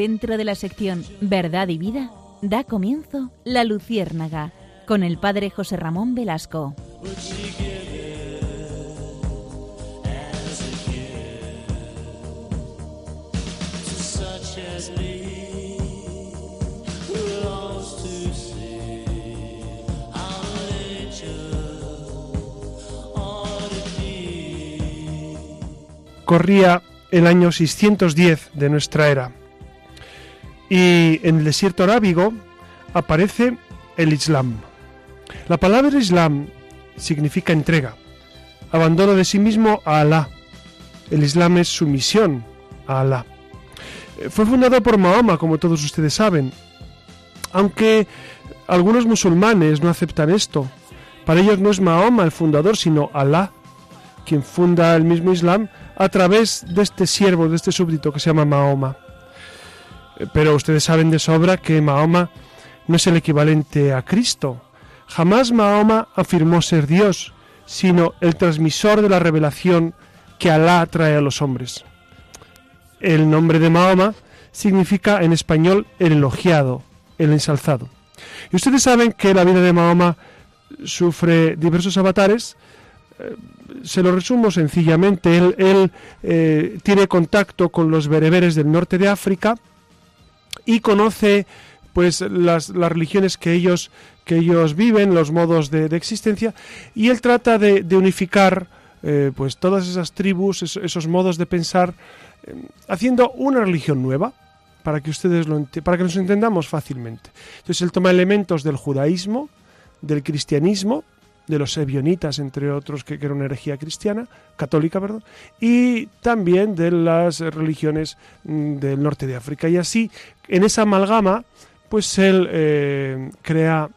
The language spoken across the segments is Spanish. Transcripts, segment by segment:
dentro de la sección Verdad y Vida, da comienzo La Luciérnaga con el padre José Ramón Velasco. Corría el año 610 de nuestra era y en el desierto arábigo aparece el Islam. La palabra Islam significa entrega, abandono de sí mismo a Alá. El Islam es sumisión a Alá. Eh, fue fundado por Mahoma, como todos ustedes saben, aunque algunos musulmanes no aceptan esto. Para ellos no es Mahoma el fundador, sino Alá, quien funda el mismo Islam a través de este siervo, de este súbdito que se llama Mahoma. Pero ustedes saben de sobra que Mahoma no es el equivalente a Cristo. Jamás Mahoma afirmó ser Dios, sino el transmisor de la revelación que Alá trae a los hombres. El nombre de Mahoma significa en español el elogiado, el ensalzado. Y ustedes saben que la vida de Mahoma sufre diversos avatares. Eh, se lo resumo sencillamente. Él, eh, tiene contacto con los bereberes del norte de África y conoce pues las, religiones que ellos, que ellos viven, los modos de, existencia, y él trata de, unificar eh, pues todas esas tribus, esos, modos de pensar, eh, haciendo una religión nueva, para que ustedes lo para que nos entendamos fácilmente. Entonces él toma elementos del judaísmo, del cristianismo, de los ebionitas, entre otros, que, era una herejía cristiana, católica, perdón, y también de las religiones mm, del norte de África. Y así, en esa amalgama, pues él eh, crea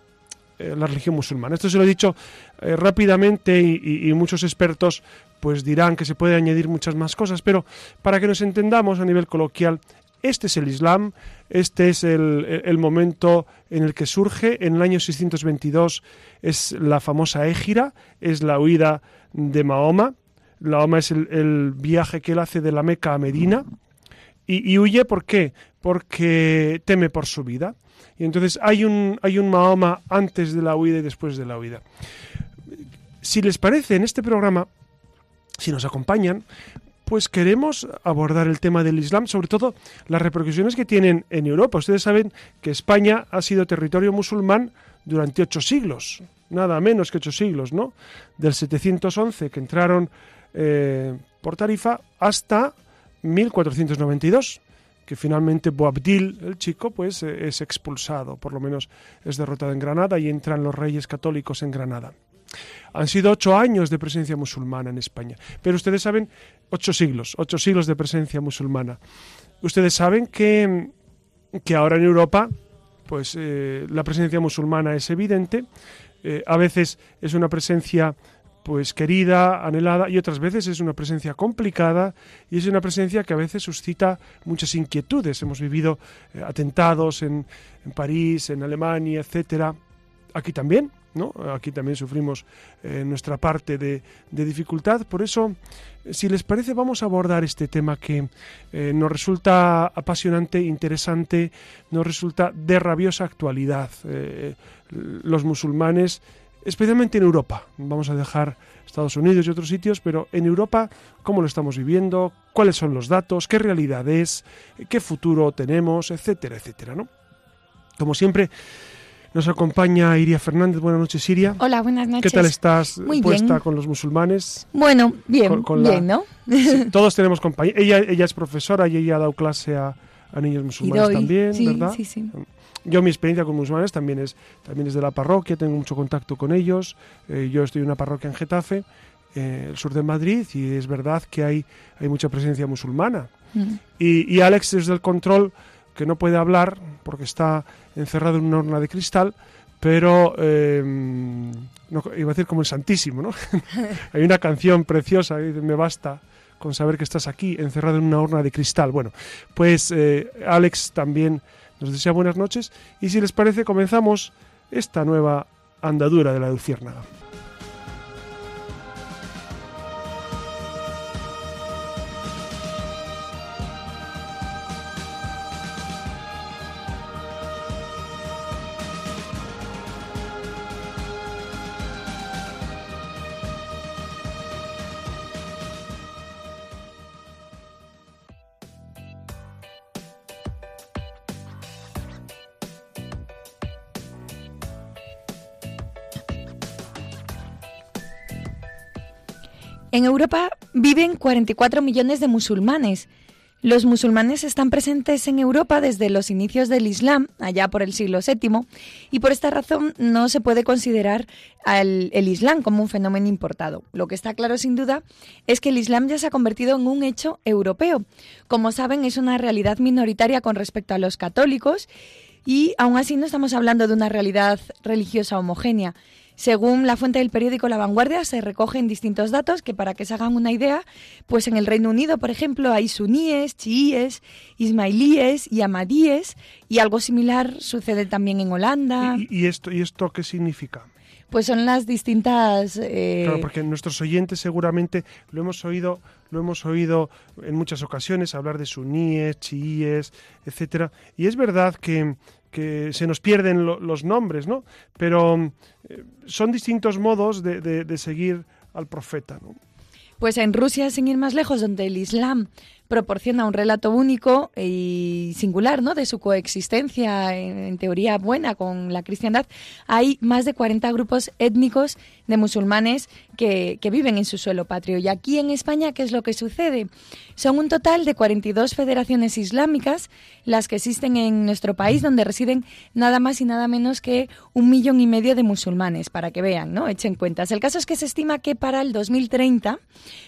eh, la religión musulmana. Esto se lo he dicho eh, rápidamente y, muchos expertos pues dirán que se puede añadir muchas más cosas, pero para que nos entendamos a nivel coloquial, este es el Islam, este es el, momento en el que surge. En el año 622 es la famosa Égira, es la huida de Mahoma. Mahoma es el, viaje que él hace de la Meca a Medina. Y, huye, ¿por qué? Porque teme por su vida. Y entonces hay un, hay un Mahoma antes de la huida y después de la huida. Si les parece, en este programa, si nos acompañan, pues queremos abordar el tema del Islam, sobre todo las repercusiones que tienen en Europa. Ustedes saben que España ha sido territorio musulmán durante ocho siglos, nada menos que ocho siglos, ¿no? Del 711 que entraron eh, por Tarifa hasta 1492 que finalmente Boabdil, el chico, pues eh, es expulsado, por lo menos es derrotado en Granada y entran los reyes católicos en Granada. Han sido ocho años de presencia musulmana en España. Pero ustedes saben, ocho siglos, ocho siglos de presencia musulmana. Ustedes saben que, que ahora en Europa, pues eh, la presencia musulmana es evidente. Eh, a veces es una presencia pues querida, anhelada, y otras veces es una presencia complicada y es una presencia que a veces suscita muchas inquietudes. Hemos vivido eh, atentados en, en París, en Alemania, etcétera. Aquí también, Aquí también sufrimos eh, nuestra parte de, dificultad. Por eso, si les parece, vamos a abordar este tema que eh, nos resulta apasionante, interesante, nos resulta de rabiosa actualidad. Eh, los musulmanes, especialmente en Europa, vamos a dejar Estados Unidos y otros sitios, pero en Europa, ¿cómo lo estamos viviendo? ¿Cuáles son los datos? ¿Qué realidad es? ¿Qué futuro tenemos? Etcétera, etcétera, ¿no? Como siempre, nos acompaña Iria Fernández. Buenas noches, Iria. Hola, buenas noches. ¿Qué tal estás puesta con los musulmanes? Bueno, bien, bien, ¿no? todos tenemos compañía. Ella, ella es profesora y ella ha dado clase a, niños musulmanes también, sí, ¿verdad? Sí, sí. Yo mi experiencia con musulmanes también es, también es de la parroquia, tengo mucho contacto con ellos. Eh, yo estoy en una parroquia en Getafe, eh, el sur de Madrid, y es verdad que hay, hay mucha presencia musulmana. Mm. Y, y Alex desde el control que no puede hablar porque está encerrado en una urna de cristal, pero em, iba a decir como el Santísimo, ¿no? Hay una canción preciosa, me basta con saber que estás aquí, encerrado en una urna de cristal. Bueno, pues eh, Alex también nos desea buenas noches y si les parece comenzamos esta nueva andadura de la Luciérnaga. En Europa viven 44 millones de musulmanes. Los musulmanes están presentes en Europa desde los inicios del Islam, allá por el siglo VII, y por esta razón no se puede considerar al, el Islam como un fenómeno importado. Lo que está claro sin duda es que el Islam ya se ha convertido en un hecho europeo. Como saben, es una realidad minoritaria con respecto a los católicos y aún así no estamos hablando de una realidad religiosa homogénea. Según la fuente del periódico La Vanguardia, se recogen distintos datos que para que se hagan una idea, pues en el Reino Unido, por ejemplo, hay suníes, chiíes, ismailíes y amadíes, y algo similar sucede también en Holanda. ¿Y, esto, y esto qué significa? Pues son las distintas. Eh, claro, porque nuestros oyentes seguramente lo hemos oído, lo hemos oído en muchas ocasiones hablar de suníes, chiíes, etcétera. Y es verdad que, que se nos pierden los nombres, ¿no? Pero eh, son distintos modos de, de, seguir al profeta, ¿no? Pues en Rusia, sin ir más lejos, donde el Islam proporciona un relato único y singular ¿no? de su coexistencia, en, teoría buena, con la cristiandad, hay más de 40 grupos étnicos de musulmanes que, que, viven en su suelo patrio. Y aquí en España, ¿qué es lo que sucede? Son un total de 42 federaciones islámicas las que existen en nuestro país, donde residen nada más y nada menos que un millón y medio de musulmanes, para que vean, ¿no? Echen cuentas. El caso es que se estima que para el 2030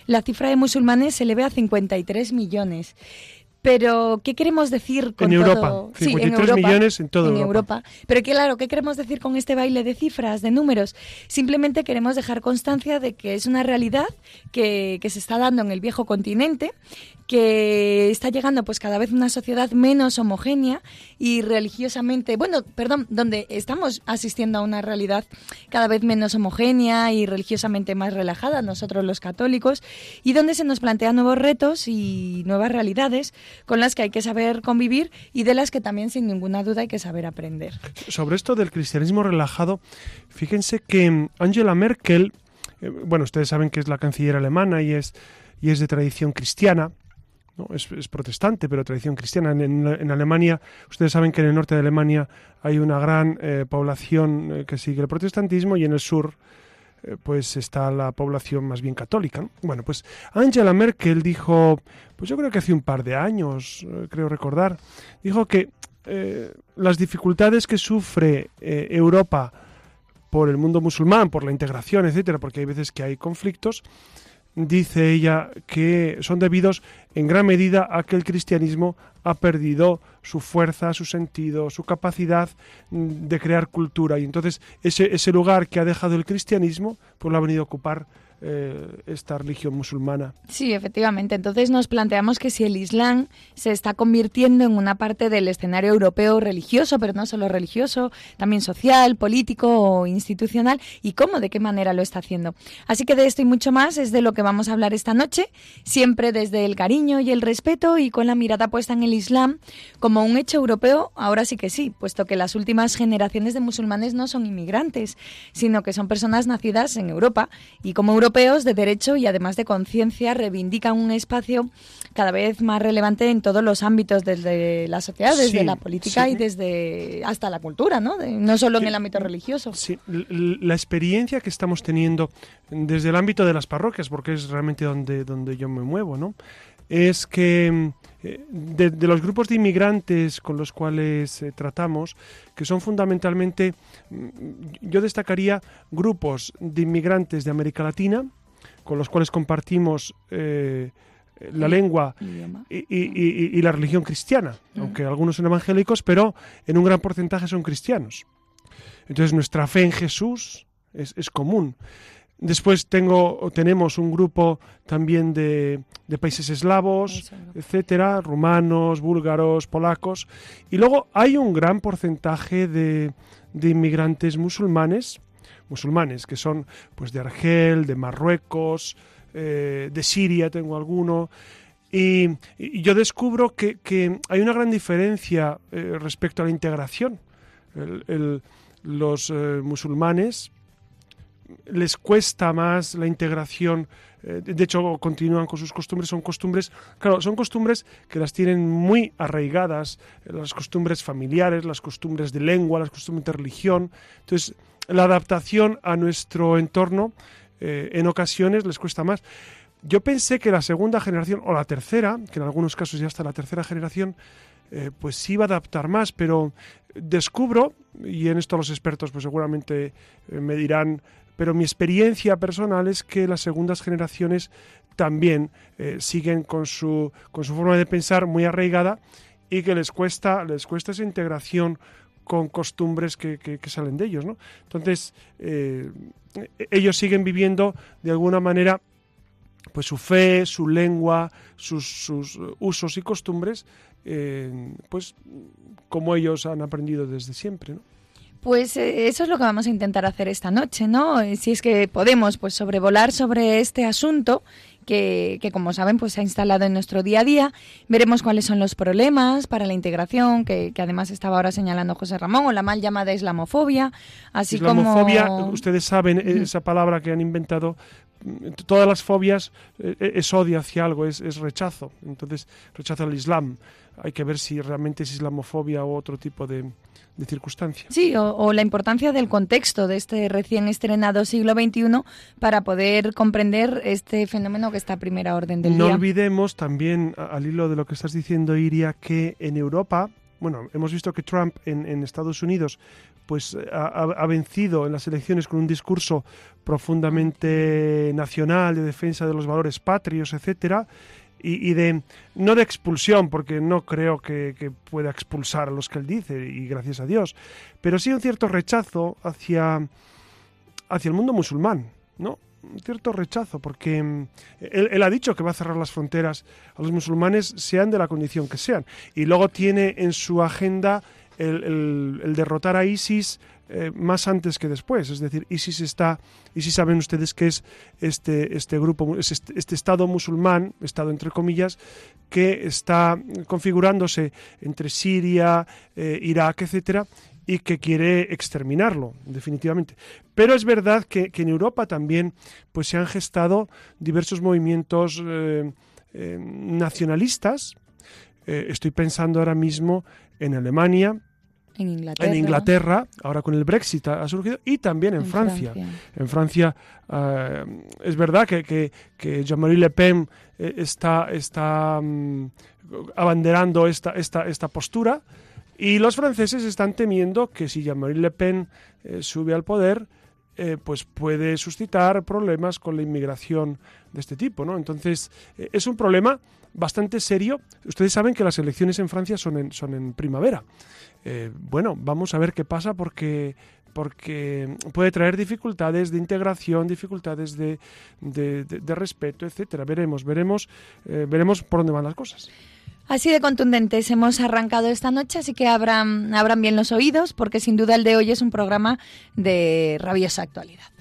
la cifra de musulmanes se eleve a 53 millones. Pero, ¿qué queremos decir con en Europa, 53 millones en toda Europa. Pero claro, ¿qué queremos decir con este baile de cifras, de números? Simplemente queremos dejar constancia de que es una realidad que, que se está dando en el viejo continente, que está llegando pues cada vez una sociedad menos homogénea y religiosamente, bueno, perdón, donde estamos asistiendo a una realidad cada vez menos homogénea y religiosamente más relajada, nosotros los católicos, y donde se nos plantean nuevos retos y nuevas realidades con las que hay que saber convivir y de las que también sin ninguna duda hay que saber aprender. Sobre esto del cristianismo relajado, fíjense que Angela Merkel, eh, bueno, ustedes saben que es la canciller alemana y es y es de tradición cristiana, es, protestante, pero tradición cristiana. En, Alemania, ustedes saben que en el norte de Alemania hay una gran eh, población eh, que sigue el protestantismo y en el sur eh, pues está la población más bien católica. Bueno, pues Angela Merkel dijo, pues yo creo que hace un par de años, creo recordar, dijo que las dificultades que sufre Europa por el mundo musulmán, por la integración, etcétera, porque hay veces que hay conflictos, dice ella que son debidos en gran medida a que el cristianismo ha perdido su fuerza, su sentido, su capacidad mm, de crear cultura. Y entonces ese, ese lugar que ha dejado el cristianismo, pues lo ha venido a ocupar eh, esta religión musulmana. Sí, efectivamente. Entonces nos planteamos que si el Islam se está convirtiendo en una parte del escenario europeo religioso, pero no solo religioso, también social, político o institucional, y cómo, de qué manera lo está haciendo. Así que de esto y mucho más es de lo que vamos a hablar esta noche, siempre desde el cariño y el respeto y con la mirada puesta en el Islam como un hecho europeo, ahora sí que sí, puesto que las últimas generaciones de musulmanes no son inmigrantes, sino que son personas nacidas en Europa y como europeos de derecho y además de conciencia reivindican un espacio cada vez más relevante en todos los ámbitos, desde la sociedad, desde la política y desde hasta la cultura, ¿no? no solo en el ámbito religioso. Sí, la experiencia que estamos teniendo desde el ámbito de las parroquias, porque es realmente donde, donde yo me muevo, ¿no? Es que eh, de, los grupos de inmigrantes con los cuales eh, tratamos, que son fundamentalmente, mm, yo destacaría grupos de inmigrantes de América Latina, con los cuales compartimos eh, la lengua y, la religión cristiana, aunque algunos son evangélicos, pero en un gran porcentaje son cristianos. Entonces nuestra fe en Jesús es, es común. Después tengo, tenemos un grupo también de, de países eslavos, etcétera, rumanos, búlgaros, polacos. Y luego hay un gran porcentaje de, de inmigrantes musulmanes, musulmanes, que son pues de Argel, de Marruecos, eh, de Siria tengo alguno. Y, yo descubro que, que, hay una gran diferencia eh, respecto a la integración. los eh, musulmanes les cuesta más la integración. Eh, de hecho, continúan con sus costumbres. Son costumbres, claro, son costumbres que las tienen muy arraigadas, eh, las costumbres familiares, las costumbres de lengua, las costumbres de religión. Entonces, la adaptación a nuestro entorno eh, en ocasiones les cuesta más. Yo pensé que la segunda generación, o la tercera, que en algunos casos ya está la tercera generación, pues sí iba a adaptar más, pero descubro, y en esto los expertos pues seguramente me dirán, pero mi experiencia personal es que las segundas generaciones también eh, siguen con su, con su forma de pensar muy arraigada y que les cuesta, les cuesta esa integración con costumbres que, salen de ellos. ¿no? Entonces, ellos siguen viviendo de alguna manera pues su fe, su lengua, sus, usos y costumbres, eh, pues como ellos han aprendido desde siempre, ¿no? Pues eh, eso es lo que vamos a intentar hacer esta noche, ¿no? Eh, si es que podemos, pues sobrevolar sobre este asunto que, que, como saben, pues se ha instalado en nuestro día a día. Veremos cuáles son los problemas para la integración, que, que además estaba ahora señalando José Ramón, o la mal llamada islamofobia, así islamofobia, ustedes saben, esa palabra que han inventado todas las fobias eh, es odio hacia algo, es, rechazo. Entonces, rechazo al Islam. Hay que ver si realmente es islamofobia o otro tipo de, circunstancia. Sí, o, la importancia del contexto de este recién estrenado siglo XXI para poder comprender este fenómeno que está a primera orden del no día. No olvidemos también, al hilo de lo que estás diciendo, Iria, que en Europa, bueno, hemos visto que Trump en, en Estados Unidos pues ha, vencido en las elecciones con un discurso profundamente nacional de defensa de los valores patrios, etcétera, y, de no de expulsión, porque no creo que, pueda expulsar a los que él dice, y gracias a Dios, pero sí un cierto rechazo hacia, hacia el mundo musulmán, ¿no? Un cierto rechazo, porque mm, él, ha dicho que va a cerrar las fronteras a los musulmanes, sean de la condición que sean, y luego tiene en su agenda el, derrotar a ISIS eh, más antes que después. Es decir, ISIS está, ISIS saben ustedes que es este, este grupo, este, Estado musulmán, Estado entre comillas, que está configurándose entre Siria, eh, Irak, etcétera, y que quiere exterminarlo, definitivamente. Pero es verdad que, en Europa también pues, se han gestado diversos movimientos eh, nacionalistas. Estoy pensando ahora mismo en Alemania, en Inglaterra. en Inglaterra, ahora con el Brexit ha, surgido, y también en, Francia. En Francia eh, es verdad que, que, Jean-Marie Le Pen eh, está, está mm, abanderando esta, esta, esta postura, y los franceses están temiendo que si Jean-Marie Le Pen eh, sube al poder, pues puede suscitar problemas con la inmigración de este tipo, ¿no? Entonces, es un problema bastante serio. Ustedes saben que las elecciones en Francia son en, son en primavera. Eh, bueno, vamos a ver qué pasa porque porque puede traer dificultades de integración, dificultades de, de, respeto, etcétera. Veremos, veremos, eh, veremos por dónde van las cosas. Así de contundentes hemos arrancado esta noche, así que abran, bien los oídos, porque sin duda el de hoy es un programa de rabiosa actualidad.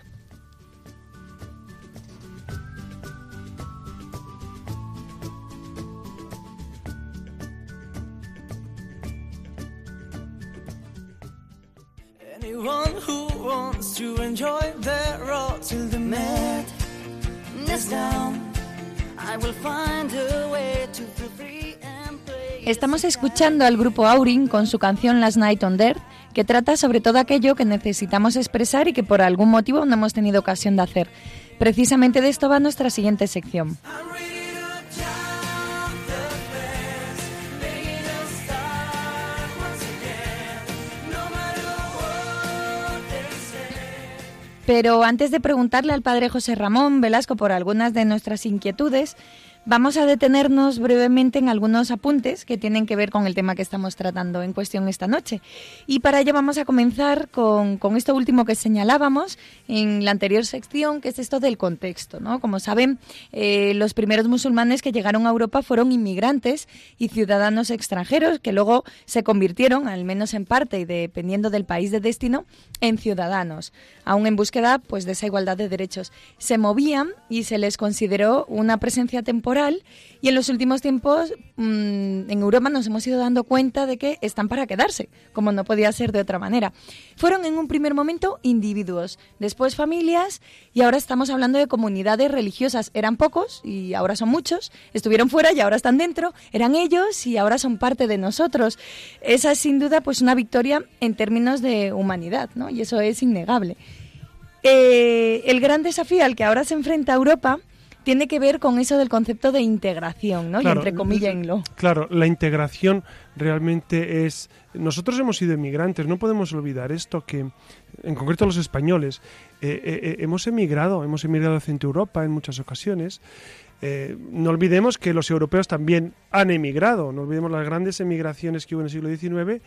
Estamos escuchando al grupo Aurin con su canción Last Night on Earth, que trata sobre todo aquello que necesitamos expresar y que por algún motivo no hemos tenido ocasión de hacer. Precisamente de esto va nuestra siguiente sección. Pero antes de preguntarle al padre José Ramón Velasco por algunas de nuestras inquietudes, Vamos a detenernos brevemente en algunos apuntes que tienen que ver con el tema que estamos tratando en cuestión esta noche. Y para ello vamos a comenzar con, esto último que señalábamos en la anterior sección, que es esto del contexto. ¿no? Como saben, eh, los primeros musulmanes que llegaron a Europa fueron inmigrantes y ciudadanos extranjeros que luego se convirtieron, al menos en parte y dependiendo del país de destino, en ciudadanos, aún en búsqueda pues, de esa igualdad de derechos. Se movían y se les consideró una presencia temporal y en los últimos tiempos mm, en Europa nos hemos ido dando cuenta de que están para quedarse, como no podía ser de otra manera. Fueron en un primer momento individuos, después familias y ahora estamos hablando de comunidades religiosas. Eran pocos y ahora son muchos, estuvieron fuera y ahora están dentro, eran ellos y ahora son parte de nosotros. Esa es sin duda pues una victoria en términos de humanidad, ¿no? Y eso es innegable. eh, el gran desafío al que ahora se enfrenta Europa tiene que ver con eso del concepto de integración, ¿no? y entre comillas Claro, la integración realmente es... Nosotros hemos sido emigrantes, no podemos olvidar esto, que en concreto los españoles, eh, eh, eh, hemos emigrado, hemos emigrado hacia Europa en muchas ocasiones. no olvidemos que los europeos también han emigrado, no olvidemos las grandes emigraciones que hubo en el siglo XIX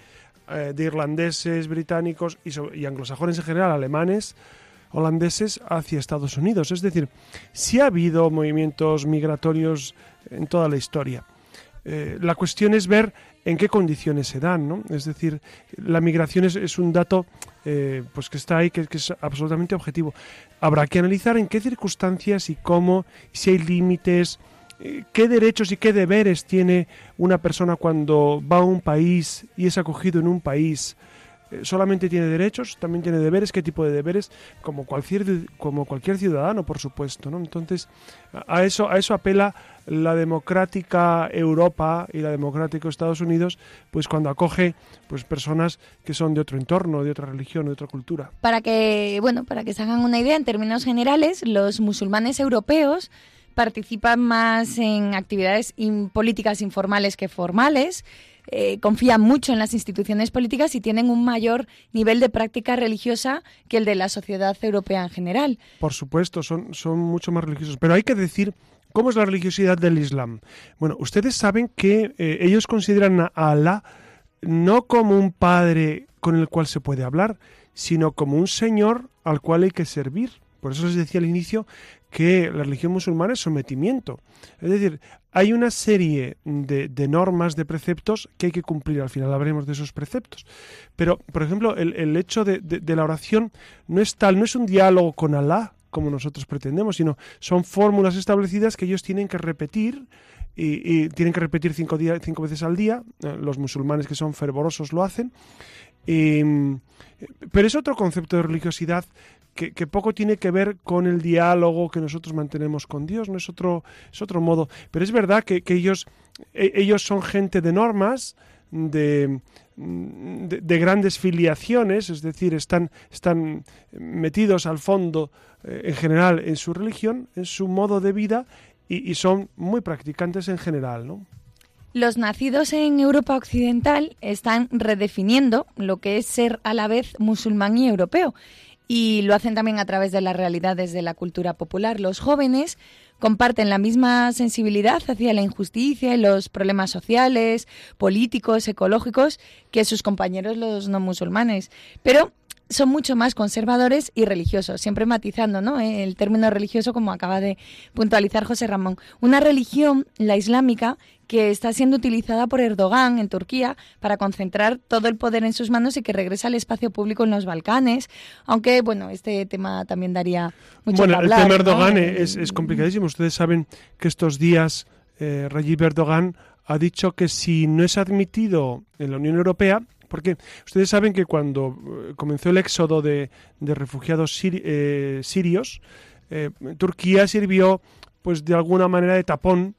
de irlandeses, británicos y, y anglosajones en general, alemanes, holandeses hacia Estados Unidos. Es decir, sí ha habido movimientos migratorios en toda la historia. Eh, la cuestión es ver en qué condiciones se dan, ¿no? Es decir, la migración es, un dato eh, pues que está ahí, que, es absolutamente objetivo. Habrá que analizar en qué circunstancias y cómo, si hay límites, eh, qué derechos y qué deberes tiene una persona cuando va a un país y es acogido en un país solamente tiene derechos, también tiene deberes, qué tipo de deberes, como cualquier, como cualquier ciudadano, por supuesto. ¿no? Entonces, a eso, a eso apela la democrática Europa y la democrática Estados Unidos, pues cuando acoge pues personas que son de otro entorno, de otra religión, de otra cultura. Para que, bueno, para que se hagan una idea, en términos generales, los musulmanes europeos participan más en actividades políticas informales que formales eh, confían mucho en las instituciones políticas y tienen un mayor nivel de práctica religiosa que el de la sociedad europea en general. Por supuesto, son, son mucho más religiosos. Pero hay que decir ¿Cómo es la religiosidad del Islam? Bueno, ustedes saben que eh, ellos consideran a Alá no como un padre con el cual se puede hablar, sino como un señor al cual hay que servir. Por eso les decía al inicio que la religión musulmana es sometimiento. Es decir, hay una serie de, normas, de preceptos que hay que cumplir. Al final hablaremos de esos preceptos. Pero, por ejemplo, el, hecho de, la oración no es tal, no es un diálogo con Alá como nosotros pretendemos, sino son fórmulas establecidas que ellos tienen que repetir y, tienen que repetir cinco, cinco veces al día. Eh, los musulmanes que son fervorosos lo hacen. pero es otro concepto de religiosidad que, poco tiene que ver con el diálogo que nosotros mantenemos con Dios, no es otro, es otro modo. Pero es verdad que, ellos, e, ellos son gente de normas, de, de, grandes filiaciones, es decir, están, están metidos al fondo eh, en general en su religión, en su modo de vida y, y son muy practicantes en general, ¿no? Los nacidos en Europa Occidental están redefiniendo lo que es ser a la vez musulmán y europeo y lo hacen también a través de las realidades de la cultura popular. Los jóvenes comparten la misma sensibilidad hacia la injusticia y los problemas sociales, políticos, ecológicos que sus compañeros los no musulmanes, pero son mucho más conservadores y religiosos, siempre matizando ¿no? el término religioso como acaba de puntualizar José Ramón. Una religión, la islámica, que está siendo utilizada por Erdogan en Turquía para concentrar todo el poder en sus manos y que regresa al espacio público en los Balcanes. Aunque, bueno, este tema también daría mucho Bueno, el tema Erdogan es, complicadísimo. Ustedes saben que estos días eh, Erdogan ha dicho que si no es admitido en la Unión Europea, porque ustedes saben que cuando eh, comenzó el éxodo de, refugiados eh, sirios, eh, Turquía sirvió pues de alguna manera de tapón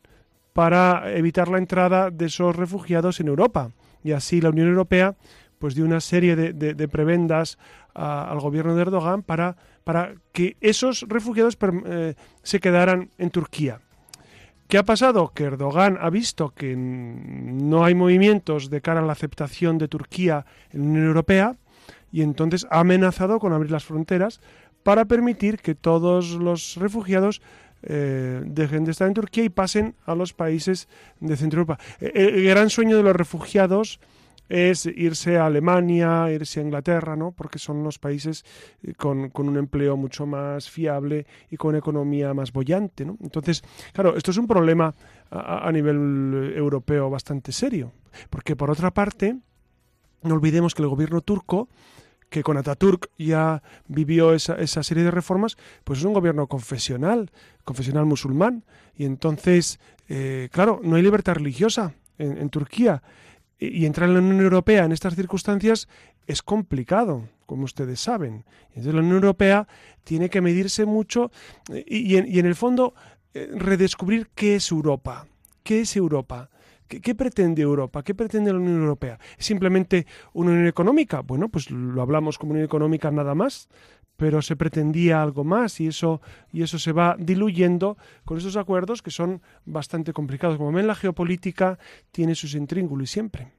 para evitar la entrada de esos refugiados en Europa. Y así la Unión Europea pues dio una serie de, prebendas al gobierno de Erdogan para, que esos refugiados se quedaran en Turquía. ¿Qué ha pasado? Que Erdogan ha visto que no hay movimientos de cara a la aceptación de Turquía en la Unión Europea y entonces ha amenazado con abrir las fronteras para permitir que todos los refugiados eh, dejen de estar en Turquía y pasen a los países de Centro Europa. Eh, el, gran sueño de los refugiados es irse a Alemania, irse a Inglaterra, ¿no? Porque son los países eh, con, un empleo mucho más fiable y con economía más bollante, ¿no? Entonces, claro, esto es un problema a, nivel europeo bastante serio, porque por otra parte, no olvidemos que el gobierno turco que con Ataturk ya vivió esa, esa, serie de reformas, pues es un gobierno confesional, confesional musulmán. Y entonces, eh, claro, no hay libertad religiosa en, Turquía. Y, entrar en la Unión Europea en estas circunstancias es complicado, como ustedes saben. Entonces la Unión Europea tiene que medirse mucho eh, y, en, el fondo eh, redescubrir qué es Europa. ¿Qué es Europa? ¿Qué, pretende Europa? ¿Qué pretende la Unión Europea? ¿Es simplemente una unión económica? Bueno, pues lo hablamos como unión económica nada más, pero se pretendía algo más y eso, y eso se va diluyendo con esos acuerdos que son bastante complicados. Como ven, la geopolítica tiene sus intríngulos siempre.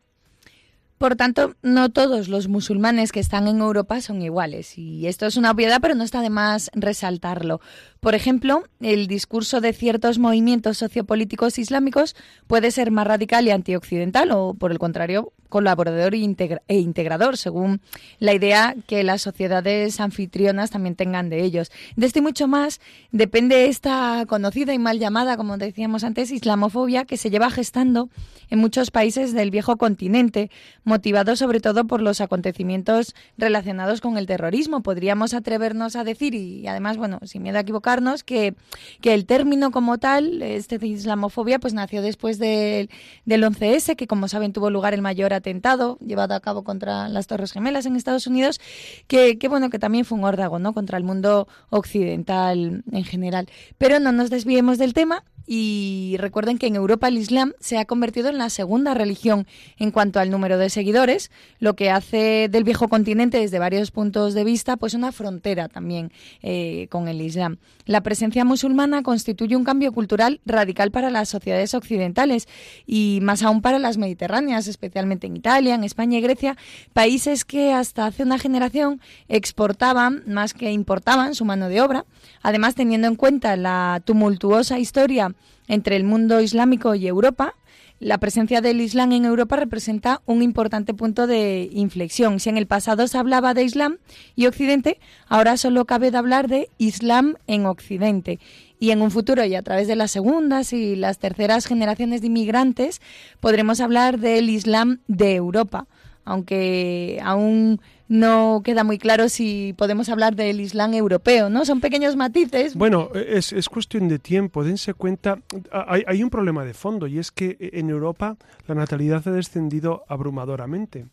Por tanto, no todos los musulmanes que están en Europa son iguales. Y esto es una obviedad, pero no está de más resaltarlo. Por ejemplo, el discurso de ciertos movimientos sociopolíticos islámicos puede ser más radical y antioccidental o, por el contrario, colaborador e integrador, según la idea que las sociedades anfitrionas también tengan de ellos. De esto y mucho más depende esta conocida y mal llamada, como decíamos antes, islamofobia que se lleva gestando en muchos países del viejo continente, motivado sobre todo por los acontecimientos relacionados con el terrorismo. Podríamos atrevernos a decir, y además, bueno, sin miedo a equivocarnos, que, que el término como tal, este de islamofobia, pues nació después del, del 11S, que como saben tuvo lugar el mayor atentado llevado a cabo contra las Torres Gemelas en Estados Unidos, que, bueno, que también fue un órdago, ¿no? Contra el mundo occidental en general. Pero no nos desviemos del tema y recuerden que en Europa el Islam se ha convertido en la segunda religión en cuanto al número de seguidores, lo que hace del viejo continente desde varios puntos de vista pues una frontera también eh, con el Islam. La presencia musulmana constituye un cambio cultural radical para las sociedades occidentales y más aún para las mediterráneas, especialmente en Italia, en España y Grecia, países que hasta hace una generación exportaban más que importaban su mano de obra, además teniendo en cuenta la tumultuosa historia entre el mundo islámico y Europa, la presencia del Islam en Europa representa un importante punto de inflexión. Si en el pasado se hablaba de Islam y Occidente, ahora solo cabe de hablar de Islam en Occidente. Y en un futuro, y a través de las segundas y las terceras generaciones de inmigrantes, podremos hablar del Islam de Europa, aunque aún no queda muy claro si podemos hablar del Islam europeo, ¿no? Son pequeños matices. Bueno, es, es cuestión de tiempo. Dense cuenta, hay, hay, un problema de fondo y es que en Europa la natalidad ha descendido abrumadoramente.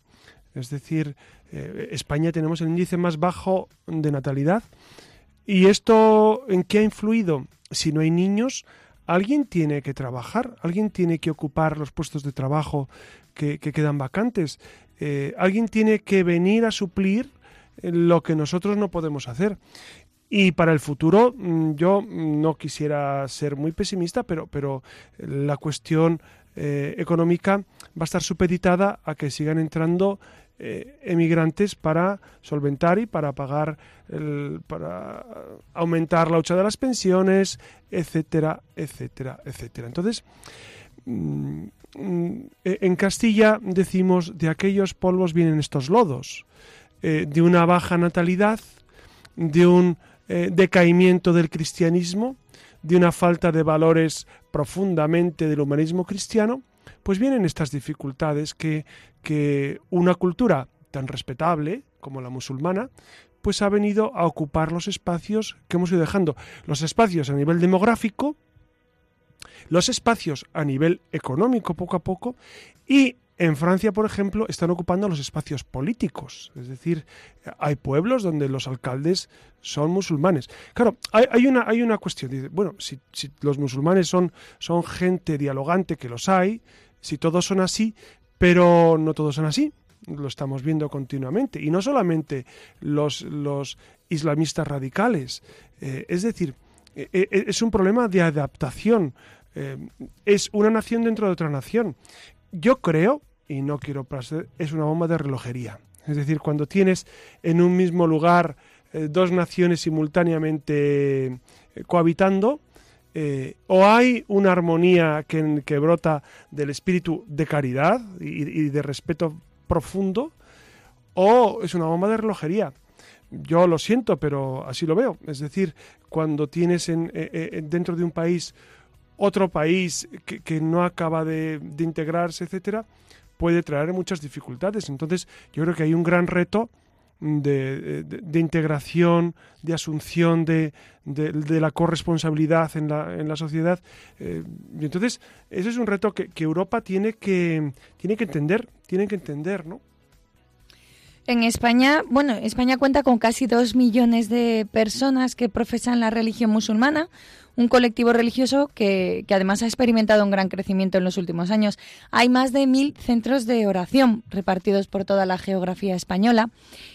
Es decir, eh, España tenemos el índice más bajo de natalidad. ¿Y esto en qué ha influido? Si no hay niños, alguien tiene que trabajar, alguien tiene que ocupar los puestos de trabajo que, que quedan vacantes. Eh, alguien tiene que venir a suplir eh, lo que nosotros no podemos hacer. Y para el futuro, mm, yo no quisiera ser muy pesimista, pero, pero la cuestión eh, económica va a estar supeditada a que sigan entrando emigrantes para solventar y para pagar, para aumentar la hucha de las pensiones, etcétera, etcétera, etcétera. Entonces, mm, Mm, en Castilla decimos de aquellos polvos vienen estos lodos, eh, de una baja natalidad, de un eh, decaimiento del cristianismo, de una falta de valores profundamente del humanismo cristiano, pues vienen estas dificultades que, que una cultura tan respetable como la musulmana, pues ha venido a ocupar los espacios que hemos ido dejando. Los espacios a nivel demográfico, los espacios a nivel económico poco a poco y en Francia, por ejemplo, están ocupando los espacios políticos. Es decir, hay pueblos donde los alcaldes son musulmanes. Claro, hay, una, hay una cuestión. Dice, bueno, si, los musulmanes son, son gente dialogante, que los hay, si todos son así, pero no todos son así. Lo estamos viendo continuamente. Y no solamente los, los islamistas radicales. Eh, es decir, es un problema de adaptación eh, es una nación dentro de otra nación. Yo creo, y no quiero pasar, es una bomba de relojería. Es decir, cuando tienes en un mismo lugar eh, dos naciones simultáneamente eh, cohabitando, o hay una armonía que, brota del espíritu de caridad y, de respeto profundo, o es una bomba de relojería. Yo lo siento, pero así lo veo. Es decir, cuando tienes en, dentro de un país otro país que, no acaba de, integrarse, etcétera, puede traer muchas dificultades. Entonces, yo creo que hay un gran reto de, integración, de asunción de, la corresponsabilidad en la, en la sociedad. Eh, y entonces, ese es un reto que, que, Europa tiene que, tiene que entender, tiene que entender, ¿no? En España, bueno, España cuenta con casi dos millones de personas que profesan la religión musulmana, un colectivo religioso que, que, además ha experimentado un gran crecimiento en los últimos años. Hay más de mil centros de oración repartidos por toda la geografía española,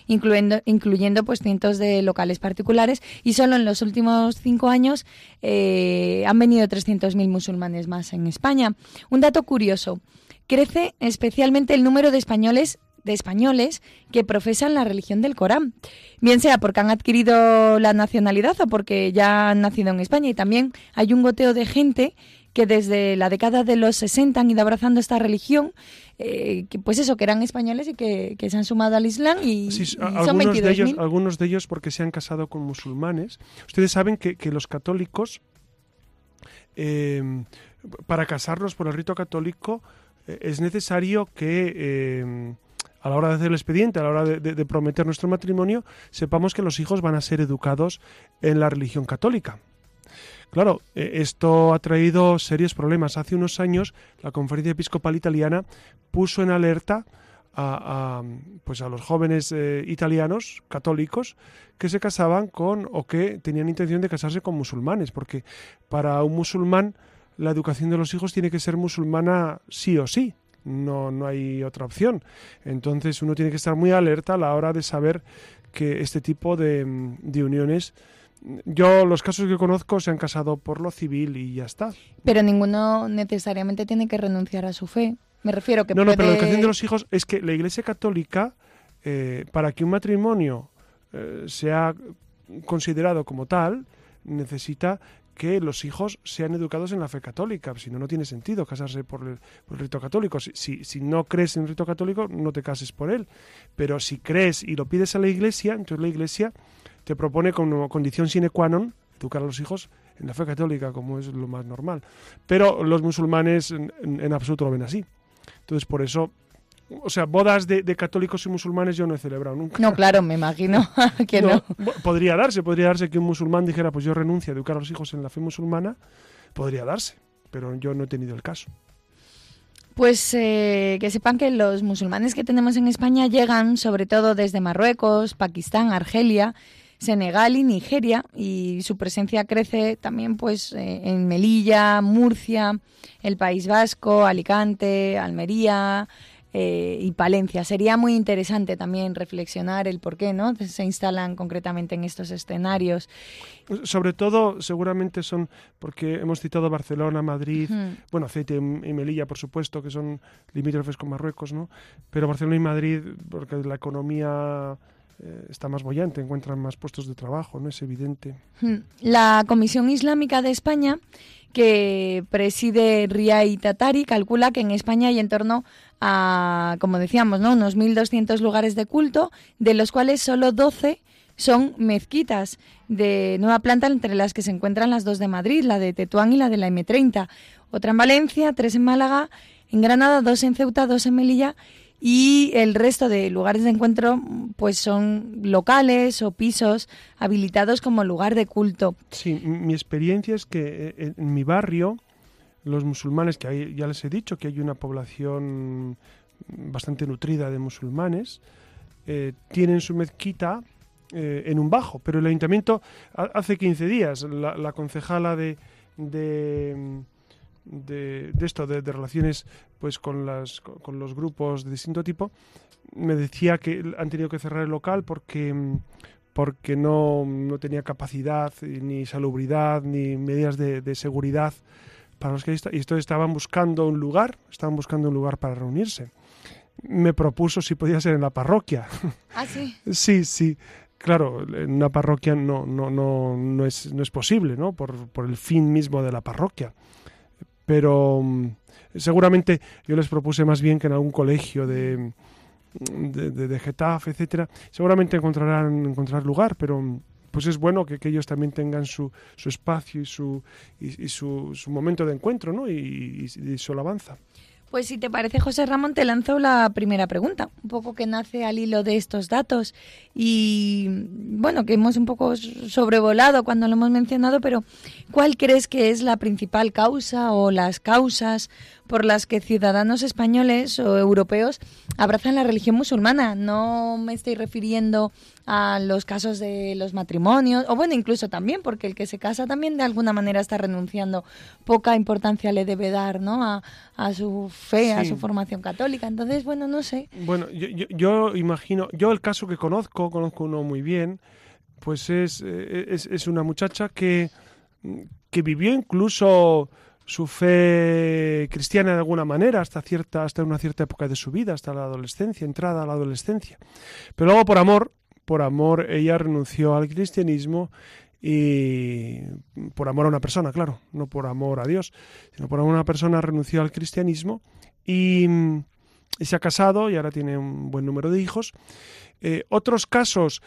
incluyendo, incluyendo pues cientos de locales particulares, y solo en los últimos cinco años eh, han venido 300.000 musulmanes más en España. Un dato curioso, crece especialmente el número de españoles de españoles que profesan la religión del Corán, bien sea porque han adquirido la nacionalidad o porque ya han nacido en España. Y también hay un goteo de gente que desde la década de los 60 han ido abrazando esta religión, eh, que pues eso, que eran españoles y que, se han sumado al Islam y, algunos de ellos, Algunos de ellos porque se han casado con musulmanes. Ustedes saben que, los católicos, eh, para casarlos por el rito católico, eh, es necesario que a la hora de hacer el expediente, a la hora de, prometer nuestro matrimonio, sepamos que los hijos van a ser educados en la religión católica. Claro, eh, esto ha traído serios problemas. Hace unos años la Conferencia Episcopal Italiana puso en alerta a, pues a los jóvenes eh, italianos católicos que se casaban con o que tenían intención de casarse con musulmanes, porque para un musulmán la educación de los hijos tiene que ser musulmana sí o sí no, no hay otra opción. Entonces uno tiene que estar muy alerta a la hora de saber que este tipo de, de uniones yo los casos que conozco se han casado por lo civil y ya está. Pero ninguno necesariamente tiene que renunciar a su fe. Me refiero que no, no, pero la educación de los hijos es que la Iglesia Católica, eh, para que un matrimonio eh, sea considerado como tal, necesita que los hijos sean educados en la fe católica, si no, no tiene sentido casarse por el, rito católico. Si, si, no crees en el rito católico, no te cases por él. Pero si crees y lo pides a la iglesia, entonces la iglesia te propone como condición sine qua non educar a los hijos en la fe católica, como es lo más normal. Pero los musulmanes en, en absoluto lo ven así. Entonces, por eso o sea, bodas de, católicos y musulmanes yo no he celebrado nunca. No, claro, me imagino que no, Podría darse, podría darse que un musulmán dijera, pues yo renuncio a educar a los hijos en la fe musulmana, podría darse, pero yo no he tenido el caso. Pues eh, que sepan que los musulmanes que tenemos en España llegan sobre todo desde Marruecos, Pakistán, Argelia, Senegal y Nigeria y su presencia crece también pues eh, en Melilla, Murcia, el País Vasco, Alicante, Almería, eh, y Palencia. Sería muy interesante también reflexionar el por qué ¿no? se instalan concretamente en estos escenarios. Sobre todo, seguramente son porque hemos citado Barcelona, Madrid, bueno, Aceite y Melilla, por supuesto, que son limítrofes con Marruecos, ¿no? Pero Barcelona y Madrid, porque la economía eh, está más bollante, encuentran más puestos de trabajo, ¿no? Es evidente. La Comisión Islámica de España que preside Riay Tatari calcula que en España hay en torno a, como decíamos, ¿no? unos 1.200 lugares de culto, de los cuales solo 12 son mezquitas de nueva planta, entre las que se encuentran las dos de Madrid, la de Tetuán y la de la M30. Otra en Valencia, tres en Málaga, en Granada, dos en Ceuta, dos en Melilla y el resto de lugares de encuentro pues son locales o pisos habilitados como lugar de culto. Sí, mi experiencia es que eh, en mi barrio los musulmanes, que hay, ya les he dicho que hay una población bastante nutrida de musulmanes, eh, tienen su mezquita eh, en un bajo, pero el ayuntamiento hace 15 días, la, concejala de de, esto, de, relaciones pues con, las, con los grupos de distinto tipo, me decía que han tenido que cerrar el local porque, porque no, no tenía capacidad, ni salubridad, ni medidas de, seguridad para los que y esto estaban buscando un lugar, estaban buscando un lugar para reunirse. Me propuso si podía ser en la parroquia. ¿Ah, sí? sí, sí. Claro, en una parroquia no, no, no, no, es, no es posible, ¿no? Por, por el fin mismo de la parroquia pero mm, seguramente yo les propuse más bien que en algún colegio de, de, de, Getafe, etcétera, seguramente encontrarán encontrar lugar, pero mm, pues es bueno que, ellos también tengan su, su espacio y su, y, su, su, momento de encuentro ¿no? y, y, y su alabanza. Pues si te parece, José Ramón, te lanzo la primera pregunta, un poco que nace al hilo de estos datos y bueno, que hemos un poco sobrevolado cuando lo hemos mencionado, pero ¿cuál crees que es la principal causa o las causas por las que ciudadanos españoles o europeos abrazan la religión musulmana? No me estoy refiriendo a los casos de los matrimonios, o bueno, incluso también, porque el que se casa también de alguna manera está renunciando, poca importancia le debe dar ¿no? a, a su fe, a su formación católica. Entonces, bueno, no sé. Bueno, yo, yo, yo imagino, yo el caso que conozco, conozco uno muy bien, pues es, eh, es, es una muchacha que, que vivió incluso su fe cristiana de alguna manera hasta cierta hasta una cierta época de su vida, hasta la adolescencia, entrada a la adolescencia. Pero luego por amor, por amor ella renunció al cristianismo y por amor a una persona, claro, no por amor a Dios, sino por amor a una persona renunció al cristianismo y, y se ha casado y ahora tiene un buen número de hijos. Eh, otros casos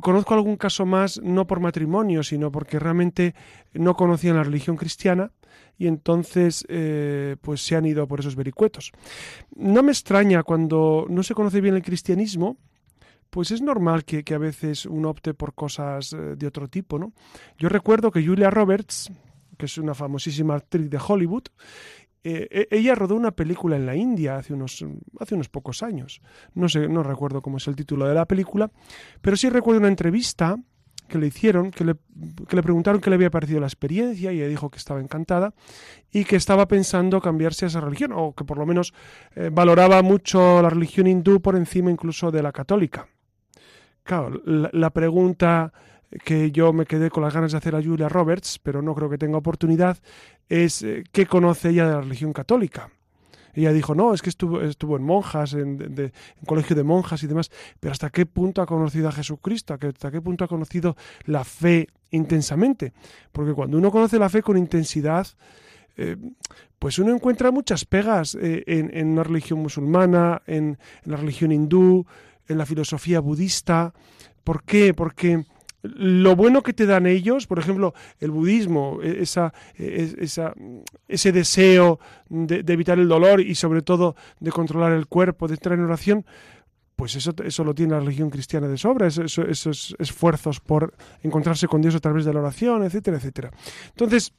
conozco algún caso más no por matrimonio, sino porque realmente no conocían la religión cristiana y entonces eh, pues se han ido por esos vericuetos. No me extraña cuando no se conoce bien el cristianismo, pues es normal que, que a veces uno opte por cosas eh, de otro tipo, ¿no? Yo recuerdo que Julia Roberts, que es una famosísima actriz de Hollywood, eh, ella rodó una película en la India hace unos, hace unos pocos años. No sé, no recuerdo cómo es el título de la película, pero sí recuerdo una entrevista que le hicieron, que le, que le preguntaron qué le había parecido la experiencia y ella dijo que estaba encantada y que estaba pensando cambiarse a esa religión o que por lo menos eh, valoraba mucho la religión hindú por encima incluso de la católica. Claro, la, la pregunta que yo me quedé con las ganas de hacer a Julia Roberts, pero no creo que tenga oportunidad, es eh, qué conoce ella de la religión católica. Ella dijo, no, es que estuvo, estuvo en monjas, en, en, colegio de monjas y demás, pero ¿hasta qué punto ha conocido a Jesucristo? ¿Hasta qué punto ha conocido la fe intensamente? Porque cuando uno conoce la fe con intensidad, eh, pues uno encuentra muchas pegas eh, en, una religión musulmana, en la religión hindú, en la filosofía budista. ¿Por qué? Porque lo bueno que te dan ellos, por ejemplo, el budismo, e, esa, e, esa, ese deseo de, evitar el dolor y sobre todo de controlar el cuerpo, de entrar en oración, pues eso, eso lo tiene la religión cristiana de sobra, eso, eso, esos esfuerzos por encontrarse con Dios a través de la oración, etcétera, etcétera. Entonces,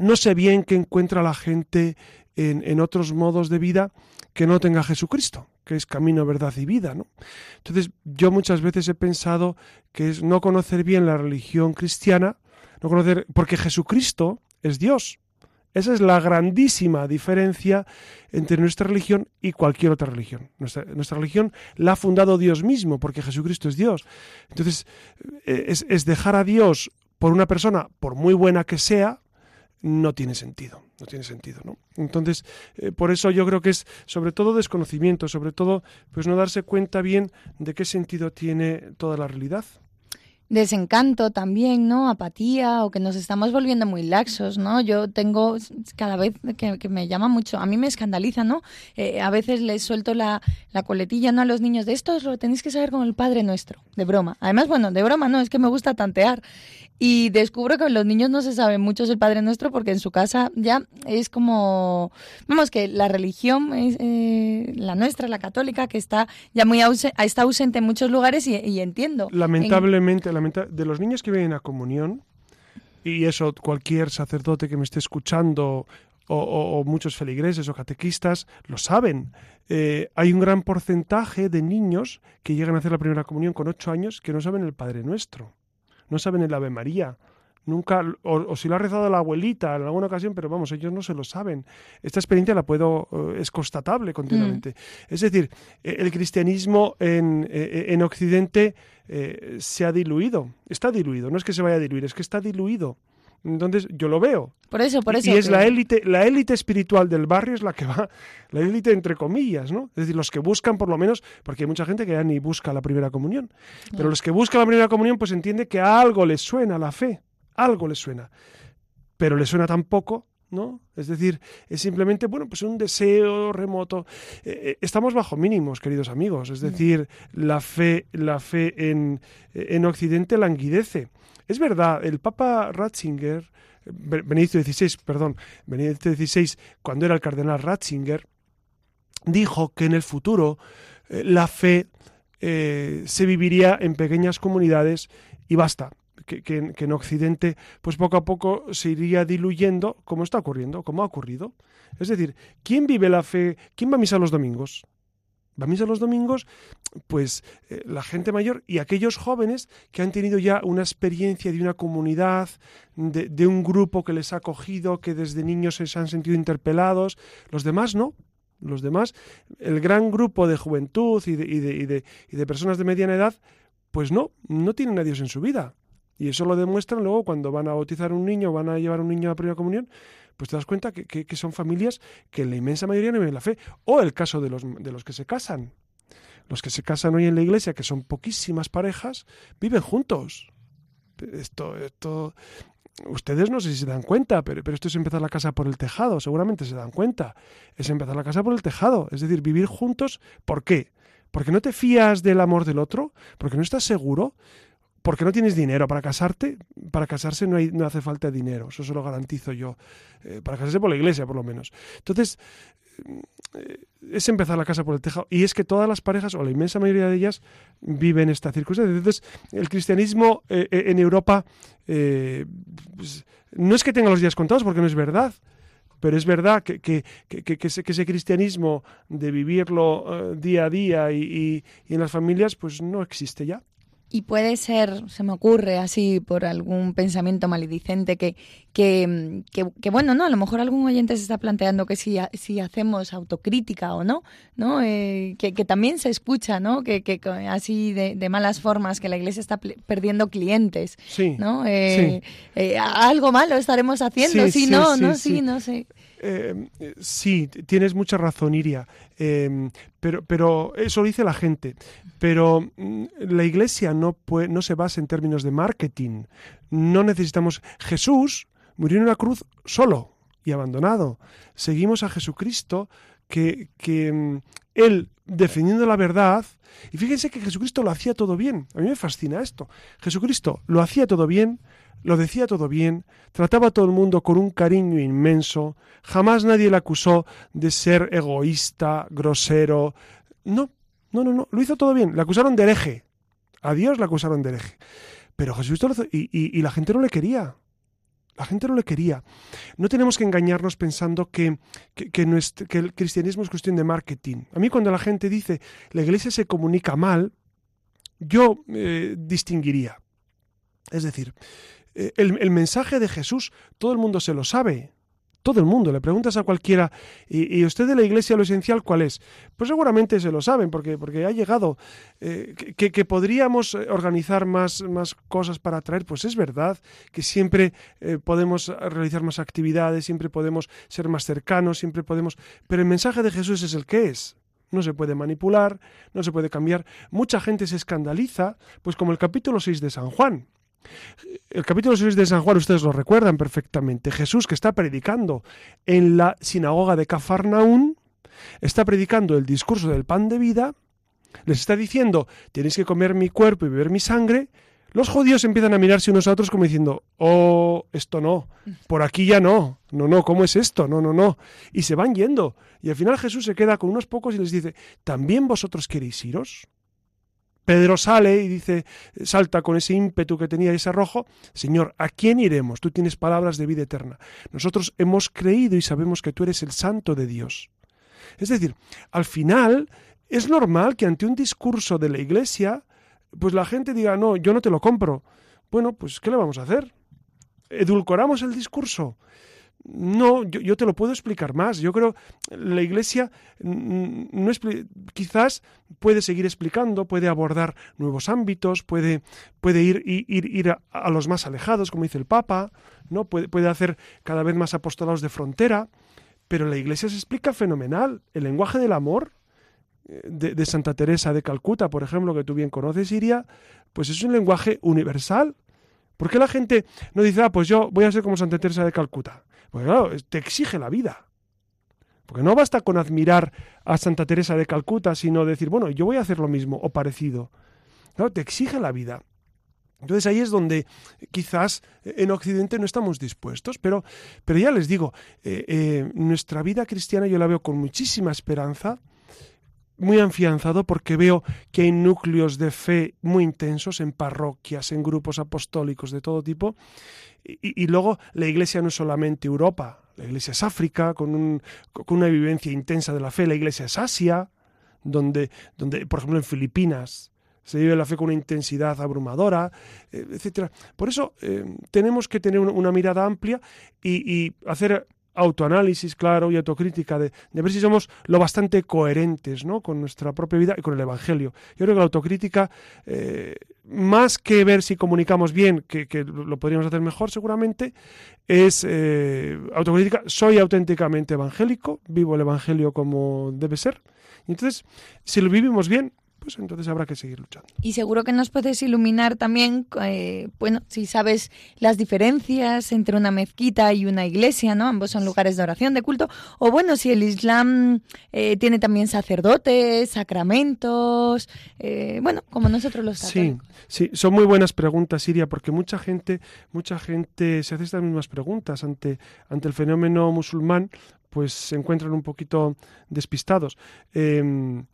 no sé bien qué encuentra la gente en, en otros modos de vida que no tenga Jesucristo que es camino, verdad y vida, ¿no? Entonces, yo muchas veces he pensado que es no conocer bien la religión cristiana, no conocer, porque Jesucristo es Dios. Esa es la grandísima diferencia entre nuestra religión y cualquier otra religión. Nuestra, nuestra religión la ha fundado Dios mismo, porque Jesucristo es Dios. Entonces, eh, es, es dejar a Dios por una persona, por muy buena que sea, no tiene sentido, no tiene sentido, ¿no? Entonces, eh, por eso yo creo que es sobre todo desconocimiento, sobre todo pues no darse cuenta bien de qué sentido tiene toda la realidad desencanto también, ¿no? Apatía o que nos estamos volviendo muy laxos, ¿no? Yo tengo cada vez que, que me llama mucho, a mí me escandaliza, ¿no? Eh, a veces les suelto la, la, coletilla, ¿no? A los niños de esto lo tenéis que saber con el Padre Nuestro, de broma. Además, bueno, de broma no, es que me gusta tantear. Y descubro que los niños no se saben mucho el Padre Nuestro porque en su casa ya es como, vamos, que la religión, es, eh, la nuestra, la católica, que está ya muy ausente, está ausente en muchos lugares y, y entiendo. Lamentablemente, en... de los niños que vienen a comunión, y eso cualquier sacerdote que me esté escuchando o, muchos feligreses o catequistas lo saben. Eh, hay un gran porcentaje de niños que llegan a hacer la primera comunión con ocho años que no saben el Padre Nuestro no saben el Ave María. Nunca, o, o, si lo ha rezado la abuelita en alguna ocasión, pero vamos, ellos no se lo saben. Esta experiencia la puedo, uh, es constatable continuamente. Mm. Es decir, eh, el cristianismo en, eh, en Occidente eh, se ha diluido, está diluido, no es que se vaya a diluir, es que está diluido. Entonces yo lo veo. Por eso, por eso. Y es que... la élite, la élite espiritual del barrio es la que va, la élite entre comillas, ¿no? Es decir, los que buscan por lo menos, porque hay mucha gente que ya ni busca la primera comunión, pero los que buscan la primera comunión pues entiende que algo les suena la fe, algo les suena, pero les suena tan poco ¿no? Es decir, es simplemente, bueno, pues un deseo remoto. Eh, estamos bajo mínimos, queridos amigos. Es decir, la fe, la fe en, en Occidente languidece. Es verdad, el Papa Ratzinger, Benedicto XVI, perdón, Benedicto XVI, cuando era el cardenal Ratzinger, dijo que en el futuro eh, la fe eh, se viviría en pequeñas comunidades y basta que, en Occidente, pues poco a poco se iría diluyendo, como está ocurriendo, como ha ocurrido. Es decir, ¿quién vive la fe? ¿Quién va a misa los domingos? Va a misa los domingos, pues eh, la gente mayor y aquellos jóvenes que han tenido ya una experiencia de una comunidad, de, un grupo que les ha acogido, que desde niños se han sentido interpelados, los demás no. Los demás, el gran grupo de juventud y de, y de, y de personas de mediana edad, pues no, no tienen a Dios en su vida. Y eso lo demuestran luego cuando van a bautizar un niño, van a llevar un niño a la primera comunión, pues te das cuenta que, son familias que la inmensa mayoría no viven la fe. O el caso de los, de los que se casan. Los que se casan hoy en la iglesia, que son poquísimas parejas, viven juntos. Esto, esto, ustedes no sé si se dan cuenta, pero, pero, esto es empezar la casa por el tejado, seguramente se dan cuenta. Es empezar la casa por el tejado, es decir, vivir juntos. ¿Por qué? Porque no te fías del amor del otro, porque no estás seguro, porque no tienes dinero para casarte. Para casarse no, hay, no hace falta dinero, eso se lo garantizo yo. Eh, para casarse por la iglesia, por lo menos. Entonces, eh, es empezar la casa por el tejado. Y es que todas las parejas, o la inmensa mayoría de ellas, viven esta circunstancia. Entonces, el cristianismo eh, en Europa pues, no es que tenga los días contados, porque no es verdad pero es verdad que, que, que, ese, cristianismo de vivirlo día a día y, en las familias, pues no existe ya. Y puede ser, se me ocurre así por algún pensamiento maledicente que, que, que, bueno, ¿no? A lo mejor algún oyente se está planteando que si, si hacemos autocrítica o no, ¿no? Eh, que, que, también se escucha, ¿no? Que, que así de, de, malas formas, que la iglesia está perdiendo clientes, sí, ¿no? Eh, eh, algo malo estaremos haciendo, sí, no, no, sí, no sé. Eh, sí, tienes mucha razón, Iria, pero, pero eso lo dice la gente. Pero mm, la iglesia no, no se basa en términos de marketing. No necesitamos. Jesús murió en una cruz solo y abandonado. Seguimos a Jesucristo que, que mm, él defendiendo la verdad. Y fíjense que Jesucristo lo hacía todo bien. A mí me fascina esto. Jesucristo lo hacía todo bien, lo decía todo bien, trataba a todo el mundo con un cariño inmenso, jamás nadie le acusó de ser egoísta, grosero. No, no, no, no, lo hizo todo bien. Le acusaron de hereje. A Dios le acusaron de hereje. Pero Jesús lo hizo y, la gente no le quería. La gente no le quería. No tenemos que engañarnos pensando que, que, que, el cristianismo es cuestión de marketing. A mí cuando la gente dice la iglesia se comunica mal, yo eh, distinguiría. Es decir, eh, el, mensaje de Jesús, todo el mundo se lo sabe. Todo el mundo, le preguntas a cualquiera, ¿y, usted de la iglesia lo esencial cuál es? Pues seguramente se lo saben, porque, porque ha llegado. Eh, que, podríamos organizar más, más cosas para atraer, pues es verdad que siempre eh, podemos realizar más actividades, siempre podemos ser más cercanos, siempre podemos. Pero el mensaje de Jesús es el que es no se puede manipular, no se puede cambiar. Mucha gente se escandaliza, pues como el capítulo 6 de San Juan. El capítulo 6 de San Juan, ustedes lo recuerdan perfectamente. Jesús que está predicando en la sinagoga de Cafarnaún, está predicando el discurso del pan de vida, les está diciendo, tenéis que comer mi cuerpo y beber mi sangre. Los judíos empiezan a mirarse unos a otros como diciendo, oh, esto no, por aquí ya no, no, no, ¿cómo es esto? No, no, no. Y se van yendo. Y al final Jesús se queda con unos pocos y les dice, ¿también vosotros queréis iros? Pedro sale y dice, salta con ese ímpetu que tenía ese arrojo, Señor, ¿a quién iremos? Tú tienes palabras de vida eterna. Nosotros hemos creído y sabemos que tú eres el santo de Dios. Es decir, al final es normal que ante un discurso de la iglesia, pues la gente diga, no, yo no te lo compro. Bueno, pues ¿qué le vamos a hacer? ¿Edulcoramos el discurso? No, yo, te lo puedo explicar más. Yo creo la Iglesia no quizás puede seguir explicando, puede abordar nuevos ámbitos, puede, puede ir, ir, ir a, los más alejados, como dice el Papa, ¿no? Puede, puede hacer cada vez más apostolados de frontera, pero la Iglesia se explica fenomenal. El lenguaje del amor eh, de, de Santa Teresa de Calcuta, por ejemplo, que tú bien conoces, Iria, pues es un lenguaje universal. ¿Por qué la gente no dice, ah, pues yo voy a ser como Santa Teresa de Calcuta? Pues claro, te exige la vida. Porque no basta con admirar a Santa Teresa de Calcuta, sino decir, bueno, yo voy a hacer lo mismo o parecido. Claro, te exige la vida. Entonces ahí es donde quizás en Occidente no estamos dispuestos, pero, pero ya les digo, eh, eh, nuestra vida cristiana yo la veo con muchísima esperanza muy afianzado porque veo que hay núcleos de fe muy intensos en parroquias, en grupos apostólicos de todo tipo. Y, luego la iglesia no es solamente Europa, la iglesia es África, con, un, con, una vivencia intensa de la fe, la iglesia es Asia, donde, por ejemplo en Filipinas se vive la fe con una intensidad abrumadora, eh, etcétera. Por eso eh, tenemos que tener una, mirada amplia y hacer autoanálisis, claro, y autocrítica, de, ver si somos lo bastante coherentes ¿no? con nuestra propia vida y con el Evangelio. Yo creo que la autocrítica, eh, más que ver si comunicamos bien, que, lo podríamos hacer mejor seguramente, es eh, autocrítica, soy auténticamente evangélico, vivo el Evangelio como debe ser. Entonces, si lo vivimos bien, pues entonces habrá que seguir luchando. Y seguro que nos puedes iluminar también, eh, bueno, si sabes las diferencias entre una mezquita y una iglesia, ¿no? Ambos son lugares de oración, de culto. O bueno, si el Islam eh, tiene también sacerdotes, sacramentos, eh, bueno, como nosotros los católicos. Sí, sí, son muy buenas preguntas, Siria, porque mucha gente, mucha gente se hace estas mismas preguntas ante, ante el fenómeno musulmán, pues se encuentran un poquito despistados. Em,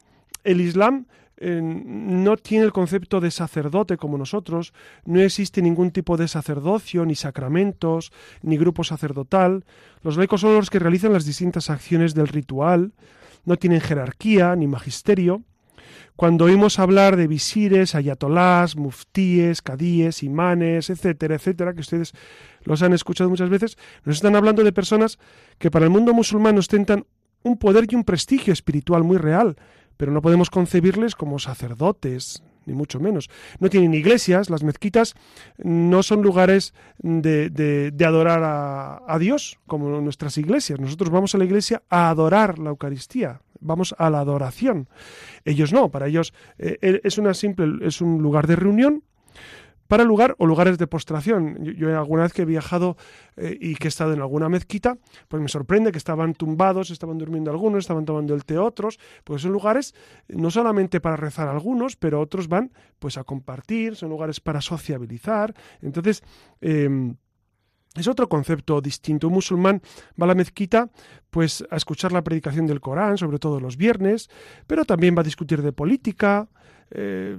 el Islam no tiene el concepto de sacerdote como nosotros, no existe ningún tipo de sacerdocio, ni sacramentos, ni grupo sacerdotal. Los laicos son los que realizan las distintas acciones del ritual, no tienen jerarquía ni magisterio. Cuando oímos hablar de visires, ayatolás, muftíes, cadíes, imanes, etcétera, etcétera, que ustedes los han escuchado muchas veces, nos están hablando de personas que para el mundo musulmán ostentan un poder y un prestigio espiritual muy real, pero no podemos concebirles como sacerdotes, ni mucho menos. No tienen iglesias, las mezquitas no son lugares de, de, adorar a, Dios, como nuestras iglesias. Nosotros vamos a la iglesia a adorar la Eucaristía, vamos a la adoración. Ellos no, para ellos eh, es una simple, es un lugar de reunión para lugar o lugares de postración. Yo, alguna vez que he viajado eh, y que he estado en alguna mezquita, pues me sorprende que estaban tumbados, estaban durmiendo algunos, estaban tomando el té otros, pues son lugares no solamente para rezar algunos, pero otros van pues a compartir, son lugares para sociabilizar. Entonces, em, es otro concepto distinto. Un musulmán va a la mezquita pues a escuchar la predicación del Corán, sobre todo los viernes, pero también va a discutir de política, eh,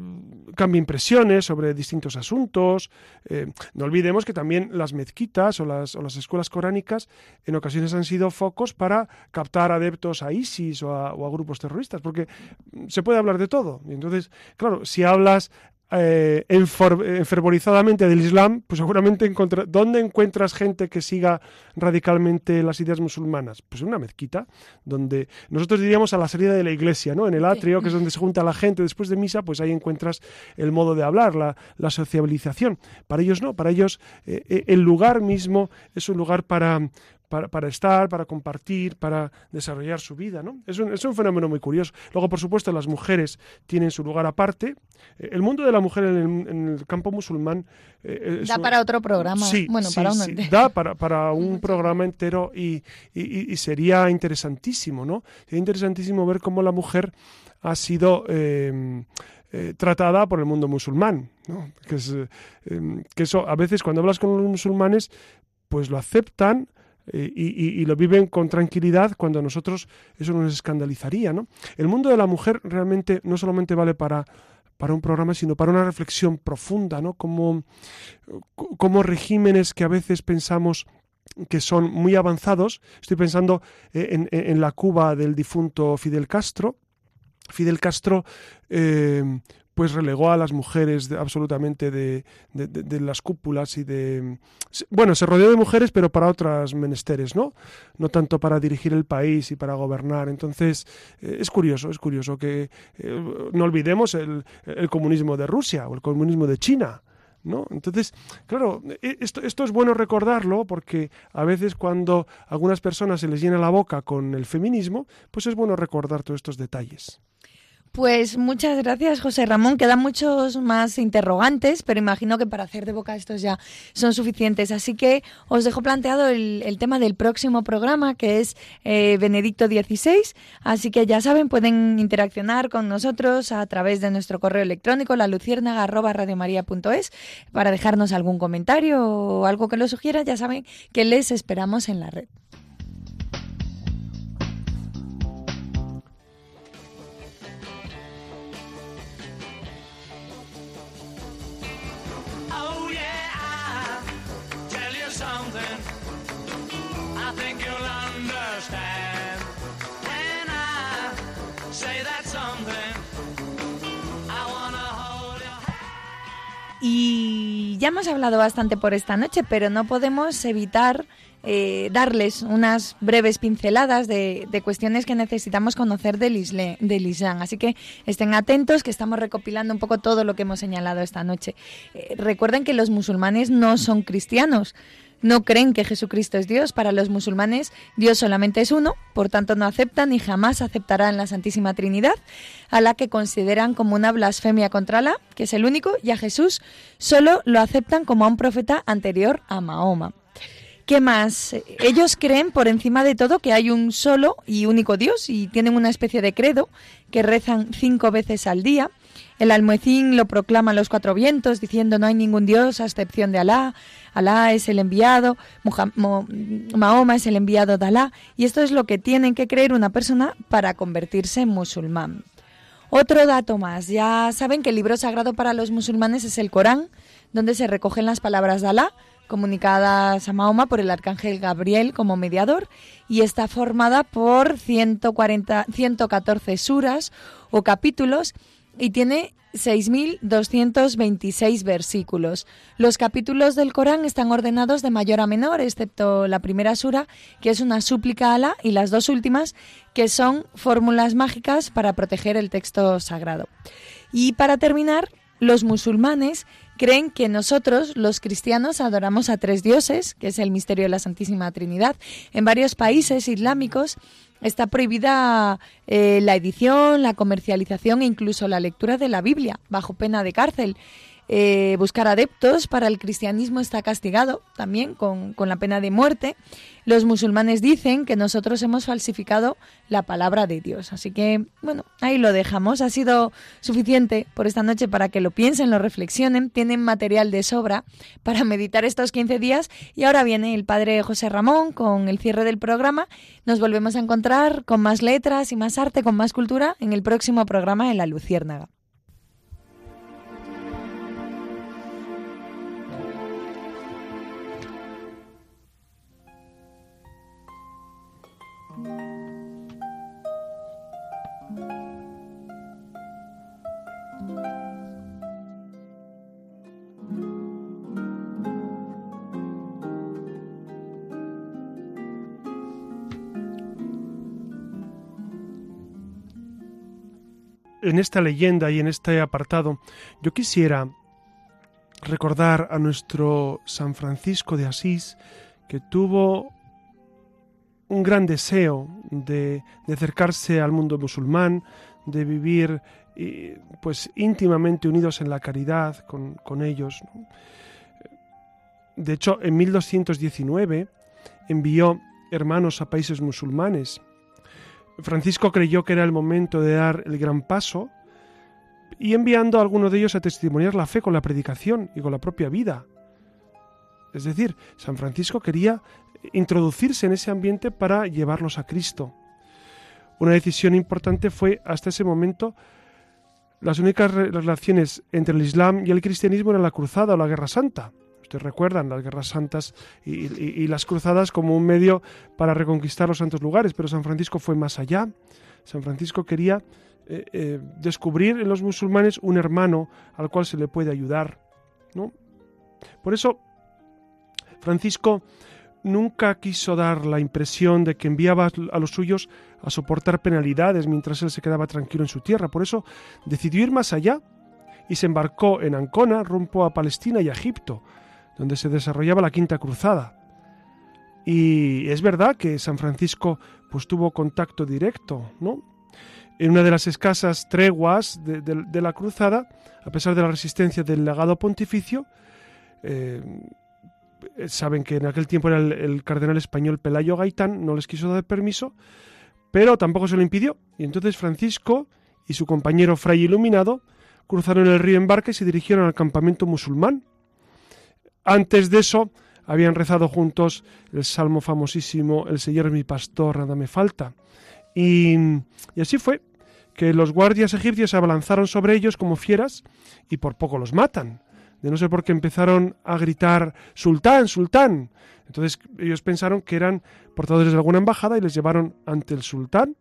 cambia impresiones sobre distintos asuntos. Eh, no olvidemos que también las mezquitas o las, escuelas coránicas en ocasiones han sido focos para captar adeptos a ISIS o a, o a grupos terroristas, porque se puede hablar de todo. Y entonces, claro, si hablas eh, enfervorizadamente del Islam, pues seguramente ¿dónde encuentras gente que siga radicalmente las ideas musulmanas? Pues en una mezquita, donde nosotros diríamos a la salida de la iglesia, ¿no? En el atrio, que es donde se junta la gente después de misa, pues ahí encuentras el modo de hablar, la, la sociabilización. Para ellos no, para ellos eh, eh, el lugar mismo es un lugar para, para, estar, para compartir, para desarrollar su vida. ¿no? Es, un, es un fenómeno muy curioso. Luego, por supuesto, las mujeres tienen su lugar aparte. Eh, el mundo de la mujer en el, campo musulmán... Eh, da para otro programa. Sí, bueno, para da para, para un programa entero y, y, sería interesantísimo, ¿no? Sería interesantísimo ver cómo la mujer ha sido... Em, eh, tratada por el mundo musulmán. ¿no? Que, es, em, que eso, a veces cuando hablas con los musulmanes, pues lo aceptan, eh, y, lo viven con tranquilidad cuando a nosotros eso nos escandalizaría. ¿no? El mundo de la mujer realmente no solamente vale para, para un programa, sino para una reflexión profunda, ¿no? Como, como regímenes que a veces pensamos que son muy avanzados. Estoy pensando eh, en, en, la Cuba del difunto Fidel Castro. Fidel Castro eh, pues relegó a las mujeres absolutamente de, de, las cúpulas y de... Bueno, se rodeó de mujeres, pero para otras menesteres, ¿no? No tanto para dirigir el país y para gobernar. Entonces, eh, es curioso, es curioso que eh, no olvidemos el, el, comunismo de Rusia o el comunismo de China. ¿No? Entonces, claro, e, esto, esto es bueno recordarlo porque a veces cuando a algunas personas se les llena la boca con el feminismo, pues es bueno recordar todos estos detalles. Pues muchas gracias, José Ramón. Quedan muchos más interrogantes, pero imagino que para hacer de boca estos ya son suficientes. Así que os dejo planteado el, tema del próximo programa, que es eh, Benedicto XVI. Así que ya saben, pueden interaccionar con nosotros a través de nuestro correo electrónico, la es para dejarnos algún comentario o algo que lo sugiera. Ya saben que les esperamos en la red. Ya hemos hablado bastante por esta noche, pero no podemos evitar eh, darles unas breves pinceladas de, cuestiones que necesitamos conocer del, del, Islam. Así que estén atentos, que estamos recopilando un poco todo lo que hemos señalado esta noche. Eh, recuerden que los musulmanes no son cristianos. No creen que Jesucristo es Dios. Para los musulmanes, Dios solamente es uno, por tanto no aceptan y jamás aceptarán la Santísima Trinidad, a la que consideran como una blasfemia contra Alá, que es el único, y a Jesús solo lo aceptan como a un profeta anterior a Mahoma. ¿Qué más? Ellos creen por encima de todo que hay un solo y único Dios y tienen una especie de credo que rezan cinco veces al día. El almuecín lo proclama a los cuatro vientos diciendo no hay ningún Dios a excepción de Alá, Alá es el enviado, Mahoma es el enviado de Alá y esto es lo que tienen que creer una persona para convertirse en musulmán. Otro dato más, ya saben que el libro sagrado para los musulmanes es el Corán, donde se recogen las palabras de Alá, comunicadas a Mahoma por el arcángel Gabriel como mediador y está formada por 140, 114 suras o capítulos y tiene 6.226 versículos. Los capítulos del Corán están ordenados de mayor a menor, excepto la primera sura, que es una súplica a Alá, y las dos últimas, que son fórmulas mágicas para proteger el texto sagrado. Y para terminar, los musulmanes creen que nosotros, los cristianos, adoramos a tres dioses, que es el misterio de la Santísima Trinidad. En varios países islámicos está prohibida eh, la edición, la comercialización e incluso la lectura de la Biblia, bajo pena de cárcel. Eh, buscar adeptos para el cristianismo está castigado también con, con, la pena de muerte. Los musulmanes dicen que nosotros hemos falsificado la palabra de Dios. Así que, bueno, ahí lo dejamos. Ha sido suficiente por esta noche para que lo piensen, lo reflexionen. Tienen material de sobra para meditar estos 15 días. Y ahora viene el padre José Ramón con el cierre del programa. Nos volvemos a encontrar con más letras y más arte, con más cultura en el próximo programa de La Luciérnaga. En esta leyenda y en este apartado, yo quisiera recordar a nuestro San Francisco de Asís, que tuvo un gran deseo de, acercarse al mundo musulmán, de vivir pues íntimamente unidos en la caridad con, ellos. De hecho, en 1219 envió hermanos a países musulmanes Francisco creyó que era el momento de dar el gran paso y enviando a algunos de ellos a testimoniar la fe con la predicación y con la propia vida. Es decir, San Francisco quería introducirse en ese ambiente para llevarlos a Cristo. Una decisión importante fue, hasta ese momento, las únicas relaciones entre el Islam y el cristianismo eran la cruzada o la guerra santa. Ustedes recuerdan las guerras santas y, las cruzadas como un medio para reconquistar los santos lugares, pero San Francisco fue más allá. San Francisco quería eh, eh, descubrir en los musulmanes un hermano al cual se le puede ayudar. ¿no? Por eso, Francisco nunca quiso dar la impresión de que enviaba a los suyos a soportar penalidades mientras él se quedaba tranquilo en su tierra. Por eso decidió ir más allá y se embarcó en Ancona rumbo a Palestina y a Egipto, donde se desarrollaba la Quinta Cruzada. Y es verdad que San Francisco pues tuvo contacto directo, ¿no? En una de las escasas treguas de, la cruzada, a pesar de la resistencia del legado pontificio, eh, saben que en aquel tiempo era el, cardenal español Pelayo Gaitán, no les quiso dar permiso, pero tampoco se lo impidió. Y entonces Francisco y su compañero Fray Iluminado cruzaron el río en barca y se dirigieron al campamento musulmán antes de eso, habían rezado juntos el salmo famosísimo El Señor mi pastor, nada me falta. Y, así fue que los guardias egipcios se abalanzaron sobre ellos como fieras y por poco los matan. De no sé por qué empezaron a gritar Sultán, Sultán. Entonces ellos pensaron que eran portadores de alguna embajada y les llevaron ante el sultán.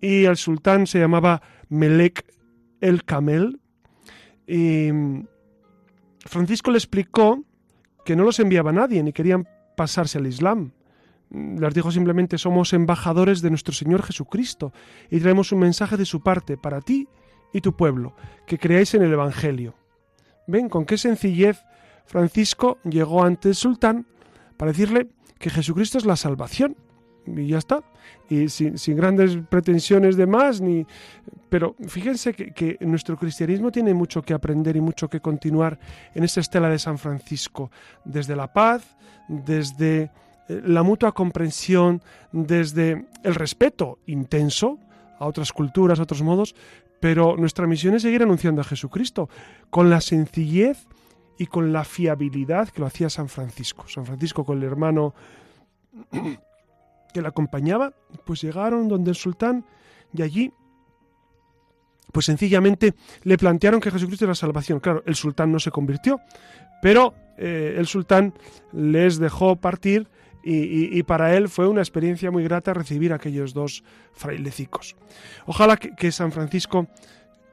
Y el sultán se llamaba Melek el Camel. Y Francisco le explicó que no los enviaba nadie ni querían pasarse al Islam. Les dijo simplemente somos embajadores de nuestro Señor Jesucristo y traemos un mensaje de su parte para ti y tu pueblo, que creáis en el Evangelio. Ven con qué sencillez Francisco llegó ante el sultán para decirle que Jesucristo es la salvación. Y ya está. Y sin, grandes pretensiones de más, ni. Pero fíjense que, que, nuestro cristianismo tiene mucho que aprender y mucho que continuar en esa estela de San Francisco. Desde la paz, desde eh, la mutua comprensión, desde el respeto intenso a otras culturas, a otros modos, pero nuestra misión es seguir anunciando a Jesucristo con la sencillez y con la fiabilidad que lo hacía San Francisco. San Francisco con el hermano que le acompañaba, pues llegaron donde el sultán y allí pues sencillamente le plantearon que Jesucristo era la salvación. Claro, el sultán no se convirtió, pero eh, el sultán les dejó partir y, para él fue una experiencia muy grata recibir a aquellos dos frailecicos. Ojalá que San Francisco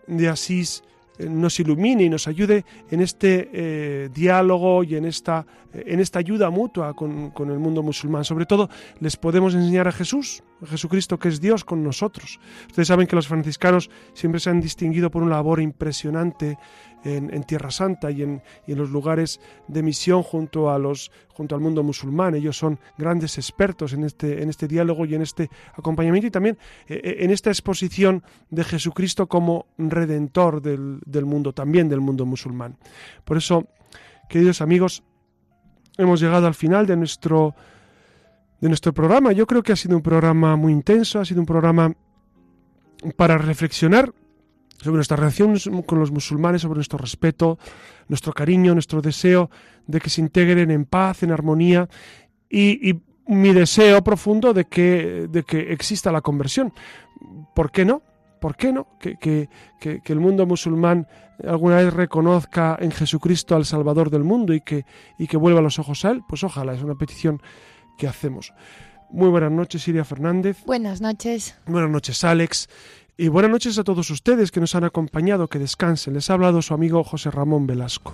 de Asís nos ilumine y nos ayude en este eh, diálogo y en esta, en esta ayuda mutua con, con, el mundo musulmán. Sobre todo, les podemos enseñar a Jesús, Jesucristo que es Dios con nosotros. Ustedes saben que los franciscanos siempre se han distinguido por una labor impresionante en, Tierra Santa y en, los lugares de misión junto, a los, junto al mundo musulmán. Ellos son grandes expertos en este, en este diálogo y en este acompañamiento y también eh, eh, en esta exposición de Jesucristo como redentor del, del mundo, también del mundo musulmán. Por eso, queridos amigos, hemos llegado al final de nuestro, de nuestro programa. Yo creo que ha sido un programa muy intenso, ha sido un programa para reflexionar sobre nuestra relación con los musulmanes, sobre nuestro respeto, nuestro cariño, nuestro deseo de que se integren en paz, en armonía y, mi deseo profundo de que, de que exista la conversión. ¿Por qué no? ¿Por qué no? Que, que, que, el mundo musulmán alguna vez reconozca en Jesucristo al Salvador del mundo y que, y que vuelva los ojos a Él. Pues ojalá, es una petición que hacemos. Muy buenas noches, Siria Fernández. Buenas noches. Buenas noches, Alex. Y buenas noches a todos ustedes que nos han acompañado, que descansen. Les ha hablado su amigo José Ramón Velasco.